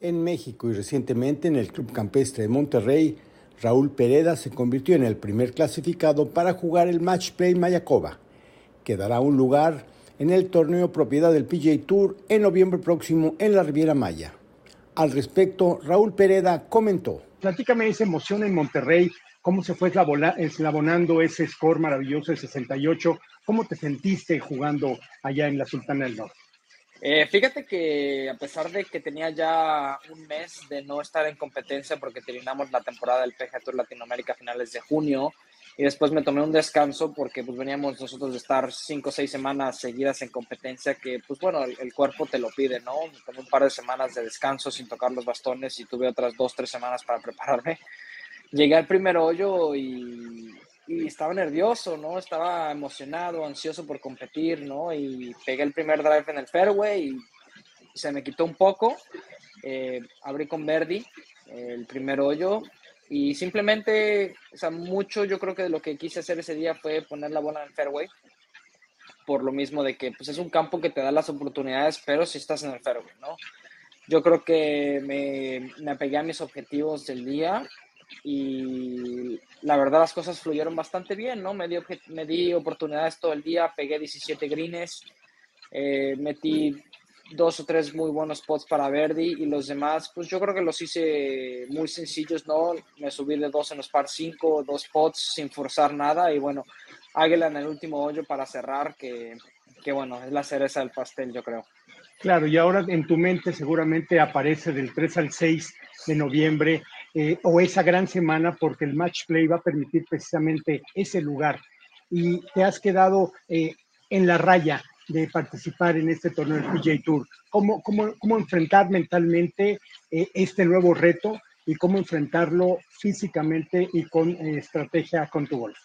En México y recientemente en el Club Campestre de Monterrey, Raúl Pereda se convirtió en el primer clasificado para jugar el Match Play Mayacoba, que dará un lugar en el torneo propiedad del PGA Tour en noviembre próximo en la Riviera Maya. Al respecto, Raúl Pereda comentó. Platícame esa emoción en Monterrey, cómo se fue eslabonando ese score maravilloso de 68, cómo te sentiste jugando allá en la Sultana del Norte. Eh, fíjate que a pesar de que tenía ya un mes de no estar en competencia porque terminamos la temporada del PGA Tour Latinoamérica a finales de junio y después me tomé un descanso porque pues veníamos nosotros de estar cinco o seis semanas seguidas en competencia que pues bueno, el, cuerpo te lo pide, ¿no? Tomé un par de semanas de descanso sin tocar los bastones y tuve otras dos, tres semanas para prepararme. Llegué al primer hoyo y y estaba nervioso, ¿no? Estaba emocionado, ansioso por competir, ¿no? Y pegué el primer drive en el fairway y se me quitó un poco. Eh, abrí con Verdi el primer hoyo y simplemente, o sea, mucho yo creo que lo que quise hacer ese día fue poner la bola en el fairway por lo mismo de que pues es un campo que te da las oportunidades, pero si estás en el fairway, ¿no? Yo creo que me, me apegué a mis objetivos del día y la verdad las cosas fluyeron bastante bien, ¿no? Me di, me di oportunidades todo el día, pegué 17 greens, eh, metí dos o tres muy buenos spots para Verdi y los demás, pues yo creo que los hice muy sencillos, ¿no? Me subí de dos en los par 5, dos spots sin forzar nada y bueno, Águila en el último hoyo para cerrar, que, que bueno, es la cereza del pastel, yo creo. Claro, y ahora en tu mente seguramente aparece del 3 al 6 de noviembre eh, o esa gran semana porque el match play va a permitir precisamente ese lugar y te has quedado eh, en la raya de participar en este torneo del PJ Tour. ¿Cómo, cómo, cómo enfrentar mentalmente eh, este nuevo reto y cómo enfrentarlo físicamente y con estrategia con tu golf?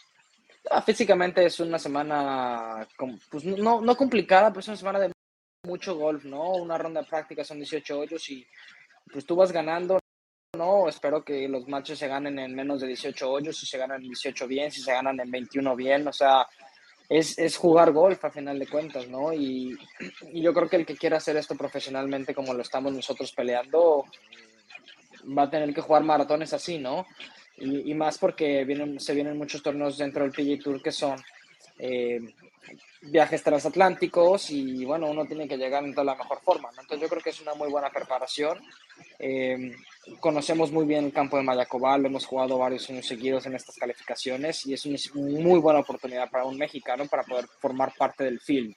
Ah, físicamente es una semana, pues no, no complicada, pero es una semana de mucho golf, ¿no? Una ronda de práctica son 18 hoyos y pues tú vas ganando, no, espero que los matches se ganen en menos de 18 hoyos, si se ganan en 18 bien, si se ganan en 21 bien, o sea, es, es jugar golf a final de cuentas, ¿no? Y, yo creo que el que quiera hacer esto profesionalmente como lo estamos nosotros peleando, va a tener que jugar maratones así, ¿no? Y, más porque vienen, se vienen muchos torneos dentro del PGA Tour que son eh, viajes transatlánticos y bueno, uno tiene que llegar en toda la mejor forma, ¿no? Entonces yo creo que es una muy buena preparación. Eh, conocemos muy bien el campo de Mayacobal, hemos jugado varios años seguidos en estas calificaciones y es una muy buena oportunidad para un mexicano para poder formar parte del film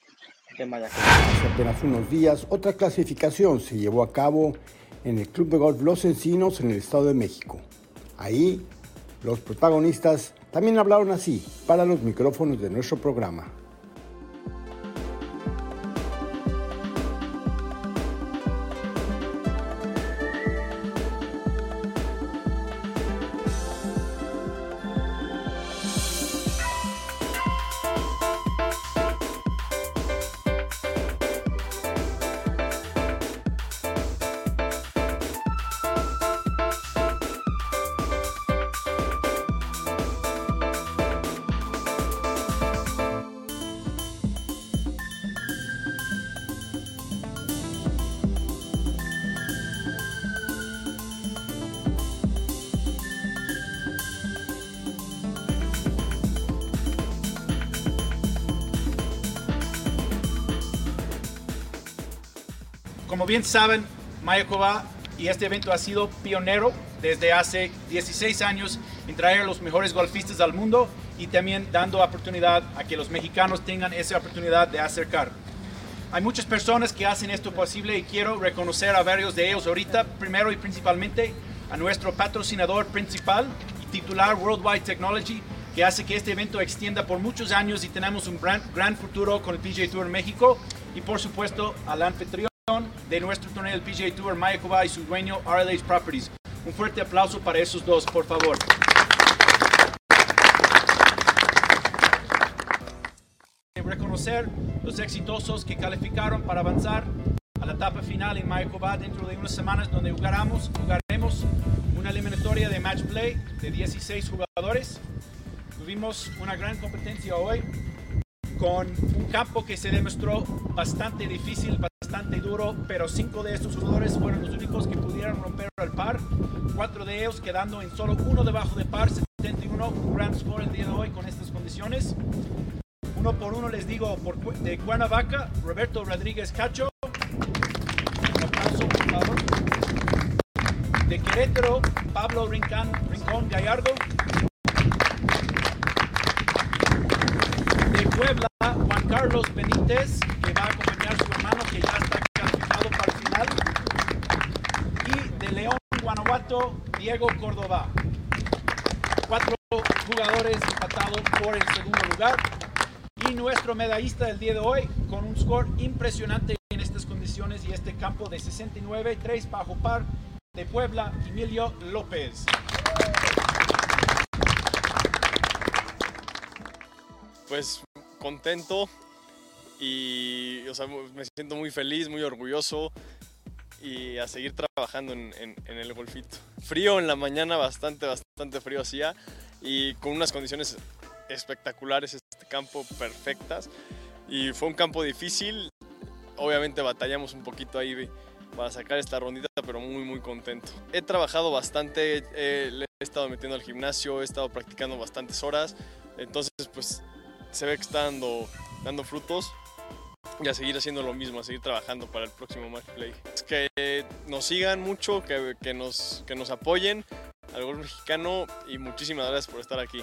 de Mayacobal. Hace apenas unos días, otra clasificación se llevó a cabo en el Club de Golf Los Encinos en el Estado de México. Ahí, los protagonistas también hablaron así para los micrófonos de nuestro programa. Como bien saben, Mayakoba y este evento ha sido pionero desde hace 16 años en traer a los mejores golfistas al mundo y también dando oportunidad a que los mexicanos tengan esa oportunidad de acercar. Hay muchas personas que hacen esto posible y quiero reconocer a varios de ellos ahorita, primero y principalmente a nuestro patrocinador principal y titular Worldwide Technology, que hace que este evento extienda por muchos años y tenemos un gran, gran futuro con el PGA Tour en México y por supuesto al anfitrión de nuestro torneo del PGA Tour, Mayakoba y su dueño RLH Properties. Un fuerte aplauso para esos dos, por favor. Reconocer los exitosos que calificaron para avanzar a la etapa final en Mayakoba dentro de unas semanas donde jugaremos, jugaremos una eliminatoria de match play de 16 jugadores. Tuvimos una gran competencia hoy con un campo que se demostró bastante difícil, bastante duro, pero cinco de estos jugadores fueron los únicos que pudieron romper el par, cuatro de ellos quedando en solo uno debajo de par, 71, un gran score el día de hoy con estas condiciones. Uno por uno les digo, por, de Cuernavaca, Roberto Rodríguez Cacho. Un aplauso, por favor. De Querétaro, Pablo Rincón, Rincón Gallardo. De Juan Carlos Benítez, que va a acompañar a su hermano que ya está calificado para el final. Y de León, Guanajuato, Diego Córdoba. Cuatro jugadores empatados por el segundo lugar. Y nuestro medallista del día de hoy con un score impresionante en estas condiciones y este campo de 69, 3 bajo par de Puebla, Emilio López. Pues contento y o sea, me siento muy feliz, muy orgulloso y a seguir trabajando en, en, en, el golfito. Frío en la mañana, bastante, bastante frío hacía y con unas condiciones espectaculares, este campo perfectas y fue un campo difícil, obviamente batallamos un poquito ahí para sacar esta rondita, pero muy muy contento. He trabajado bastante, eh, le he estado metiendo al gimnasio, he estado practicando bastantes horas, entonces pues se ve que está dando, dando frutos y a seguir haciendo lo mismo, a seguir trabajando para el próximo match play. Que nos sigan mucho, que, que, nos, que nos apoyen al golf mexicano y muchísimas gracias por estar aquí.